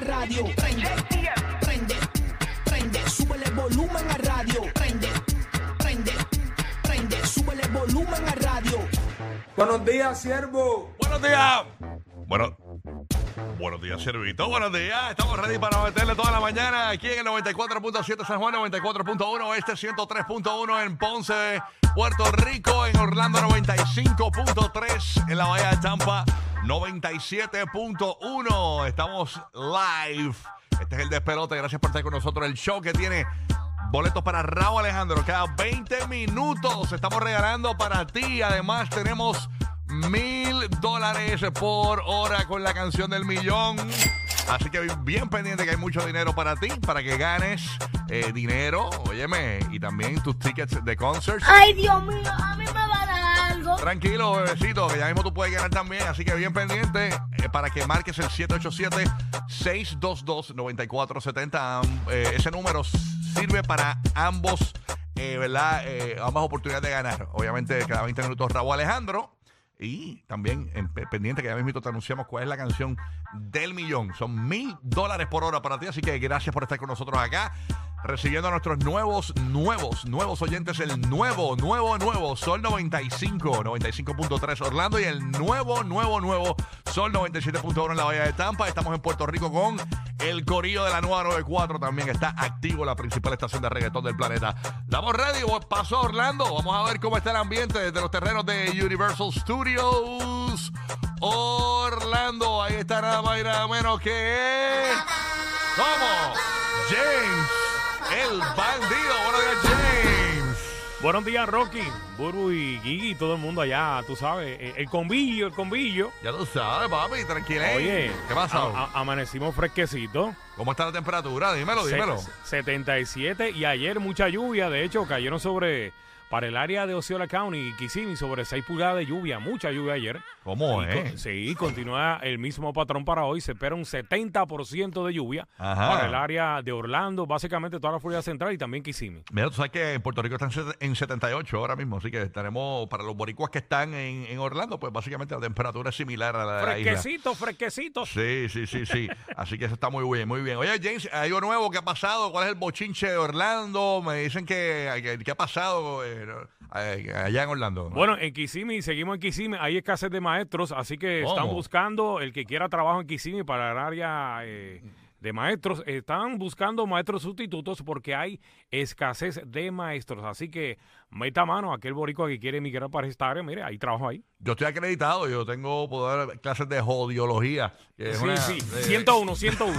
a radio. Prende, prende, prende, súbele el volumen a radio. Prende, prende, prende, súbele el volumen a radio. Buenos días, siervo. Buenos días. Bueno, buenos días, Servito. Buenos días. Estamos ready para meterle toda la mañana aquí en el 94.7 San Juan, 94.1 este 103.1 en Ponce, Puerto Rico, en Orlando 95.3 en la Bahía de Tampa 97.1. Estamos live. Este es el despelote. Gracias por estar con nosotros. El show que tiene boletos para Raúl Alejandro. Cada 20 minutos estamos regalando para ti. Además, tenemos mil dólares por hora con la canción del millón. Así que bien pendiente que hay mucho dinero para ti, para que ganes eh, dinero, óyeme, y también tus tickets de concerts. Ay, Dios mío, a mí me va a dar Tranquilo, bebecito, que ya mismo tú puedes ganar también. Así que bien pendiente eh, para que marques el 787-622-9470. Eh, ese número sirve para ambos, eh, ¿verdad? Eh, ambas oportunidades de ganar. Obviamente, cada 20 minutos, Raúl Alejandro. Y también en pe- pendiente que ya mismo te anunciamos cuál es la canción del millón. Son mil dólares por hora para ti, así que gracias por estar con nosotros acá. Recibiendo a nuestros nuevos, nuevos, nuevos oyentes, el nuevo, nuevo, nuevo Sol 95, 95.3 Orlando y el nuevo, nuevo, nuevo Sol 97.1 en la Bahía de Tampa. Estamos en Puerto Rico con el Corillo de la Nueva 94. También está activo la principal estación de reggaetón del planeta. Damos ready, paso a Orlando. Vamos a ver cómo está el ambiente desde los terrenos de Universal Studios. Orlando, ahí está nada más y nada menos que. ¿Cómo? James, el bandido. Buenos días, James. Buenos días, Rocky, Buru y Gigi, todo el mundo allá, tú sabes. eh, El convillo, el convillo. Ya tú sabes, papi, tranquilo. Oye, ¿qué pasa? a- a- amanecimos fresquecitos. ¿Cómo está la temperatura? Dímelo, dímelo. Se- 77 y ayer mucha lluvia, de hecho, cayeron sobre, para el área de Osceola County y Kissimmee, sobre 6 pulgadas de lluvia, mucha lluvia ayer. ¿Cómo es? sí, continúa el mismo patrón para hoy. Se espera un 70% de lluvia Ajá. para el área de Orlando, básicamente toda la Florida Central y también Kissimmee. Mira, tú sabes que en Puerto Rico están en 78 ahora mismo, así que tenemos, para los boricuas que están en, en Orlando, pues básicamente la temperatura es similar a la de. Fresquecitos, fresquecitos. Sí, sí, sí, sí. Así que eso está muy bien, muy bien. Oye, James, ¿hay algo nuevo que ha pasado? ¿Cuál es el bochinche de Orlando? Me dicen que, que, que ha pasado eh, allá en Orlando. Bueno, en Kissimmee, seguimos en Kissimmee, hay escasez de maestros, así que ¿Cómo? están buscando el que quiera trabajo en Kissimmee para el área eh, de maestros. Están buscando maestros sustitutos porque hay escasez de maestros. Así que meta mano a aquel boricua que quiere emigrar para esta área. Mire, hay trabajo ahí. Yo estoy acreditado, yo tengo puedo dar clases de jodiología. Sí, una- sí, de- 101, 101.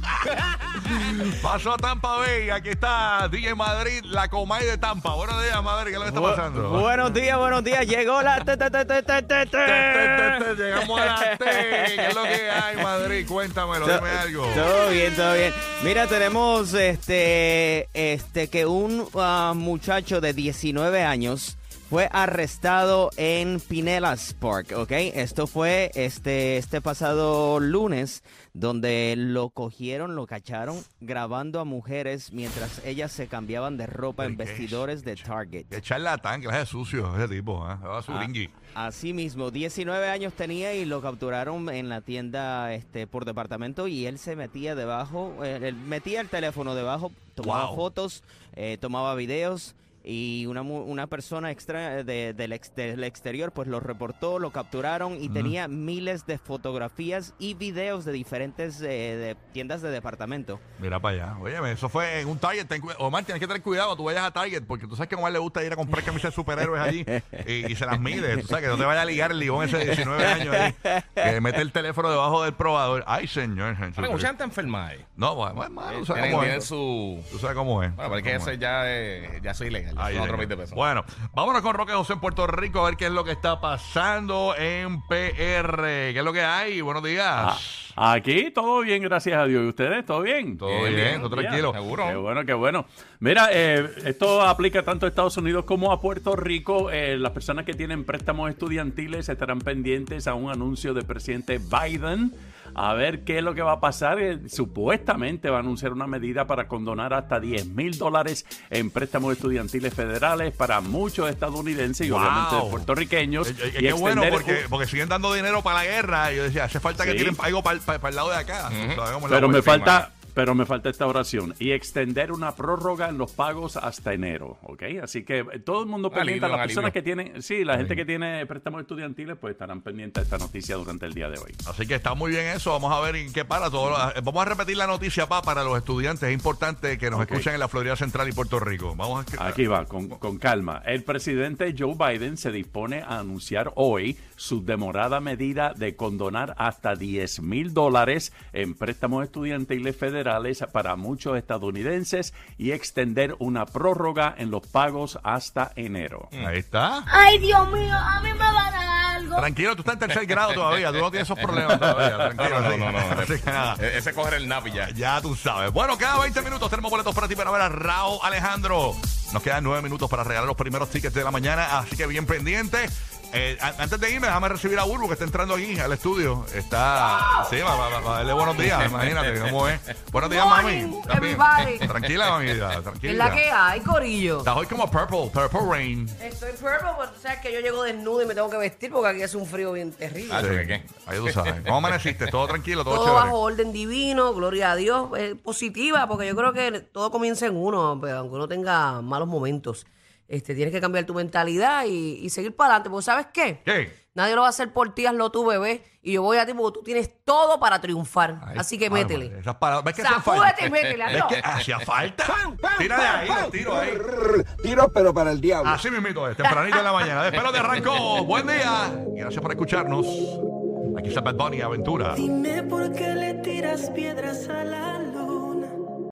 Paso a Tampa Bay, aquí está DJ Madrid, la Comay de Tampa. Buenos días, Madrid, ¿qué que está pasando? Buenos días, buenos días. Llegó la te, te, te, te, te, te, Te, te, te. te, te, Llegamos a la T. ¿Qué es lo que hay, Madrid? Cuéntamelo, dime algo. Todo bien, todo bien. Mira, tenemos este, este que un ah, muchacho de 19 años fue arrestado en Pinellas Park, ¿ok? Esto fue este, este pasado lunes, donde lo cogieron, lo cacharon grabando a mujeres mientras ellas se cambiaban de ropa en ¿Qué es? vestidores de Target. Que charlatán, que es sucio ese tipo, ¿eh? Ah. Así mismo, 19 años tenía y lo capturaron en la tienda este por departamento y él se metía debajo, eh, él metía el teléfono debajo, tomaba Wow. fotos, eh, tomaba videos y una, mu- una persona extra de- del, ex- del exterior pues lo reportó, lo capturaron y tenía miles de fotografías y videos de diferentes eh, de tiendas de departamento. Mira para allá. Óyeme, eso fue en un Target. Ten Omar, tienes que tener cuidado. Tú vayas a Target porque tú sabes que a Omar le gusta ir a comprar camisas de superhéroes allí y, y se las mide. Tú sabes que no te vaya a ligar el ligón ese de 19 años ahí que mete el teléfono debajo del probador. Ay, señor. Gente enferma ahí. No, bueno, tú sabes cómo es. su. Tú sabes cómo es. Bueno, pero es que Cómo eso es. ya, es- ya soy ilegal. Ahí otros llega. 20 pesos. Bueno, vámonos con Roque José en Puerto Rico a ver qué es lo que está pasando en PR. ¿Qué es lo que hay? Buenos días. Aquí todo bien, gracias a Dios. ¿Y ustedes? ¿Todo bien? Todo bien, bien, bien, todo tranquilo. seguro. Qué bueno, qué bueno. Mira, eh, esto aplica tanto a Estados Unidos como a Puerto Rico. Eh, las personas que tienen préstamos estudiantiles estarán pendientes a un anuncio del presidente Biden a ver qué es lo que va a pasar. Eh, Supuestamente va a anunciar una medida para condonar hasta 10 mil dólares en préstamos estudiantiles federales para muchos estadounidenses y Wow. obviamente puertorriqueños. Eh, eh, y Qué bueno, porque, siguen dando dinero para la guerra. Y yo decía, hace falta que tiren algo para, el lado de acá. Pero me falta, pero me falta esta oración y extender una prórroga en los pagos hasta enero, ¿ok? Así que eh, todo el mundo Un pendiente, alivio, las personas alivio. que tienen, sí, la gente que tiene préstamos estudiantiles, pues estarán pendientes de esta noticia durante el día de hoy. Así que está muy bien eso. Vamos a ver en qué para todo. lo- Vamos a repetir la noticia, pa, para los estudiantes. Es importante que nos escuchen en la Florida Central y Puerto Rico. Vamos a Aquí va, con, con calma. El presidente Joe Biden se dispone a anunciar hoy su demorada medida de condonar hasta 10 mil dólares en préstamos estudiantiles federales para muchos estadounidenses y extender una prórroga en los pagos hasta enero. Ahí está. Ay, Dios mío, a mí me va a dar algo. Tranquilo, tú estás en tercer grado todavía. Tú no tienes esos problemas todavía. Tranquilo. No, no, no, no. Así que nada. E- Ese coger el nap ya. Ya tú sabes. Bueno, cada 20 minutos tenemos boletos para ti para ver a Raúl Alejandro. Nos quedan 9 minutos para regalar los primeros tickets de la mañana, así que bien pendiente. Eh, a- antes de irme, déjame recibir a Burbu que está entrando aquí al estudio. Está. Sí, va, va, va, va a darle buenos días, imagínate cómo es. Buenos días, mami. Morning, ¿Estás bien? everybody. Tranquila, mami. ya, Tranquila. Es la que hay, Corillo. Estás hoy como Purple, Purple Rain. Estoy purple, porque tú sabes que yo llego desnudo y me tengo que vestir porque aquí hace un frío bien terrible. Ah, Sí. ¿qué, qué? Ahí tú sabes. ¿Cómo amaneciste? ¿Todo tranquilo? ¿Todo, todo chévere? bajo orden divino, gloria a Dios, eh, positiva, porque yo creo que todo comienza en uno, pero aunque uno tenga malos momentos. Este, tienes que cambiar tu mentalidad y, y seguir para adelante, porque ¿sabes qué? ¿Qué? Nadie lo va a hacer por ti, hazlo tú, bebé. Y yo voy a ti porque tú tienes todo para triunfar. Ay, Así que ay, métele. Esas palabras. ¿Ves que hacían falta? Sacúdete y métele, ¿Ves hazlo. que hacía falta? Tira de ahí, los tiro ahí. Tiro, pero para el diablo. Así mismito es, tempranito en la mañana. Despelo de arrancó. Buen día. Y gracias por escucharnos. Aquí está Bad Bunny, Aventura. Dime por qué le tiras piedras a la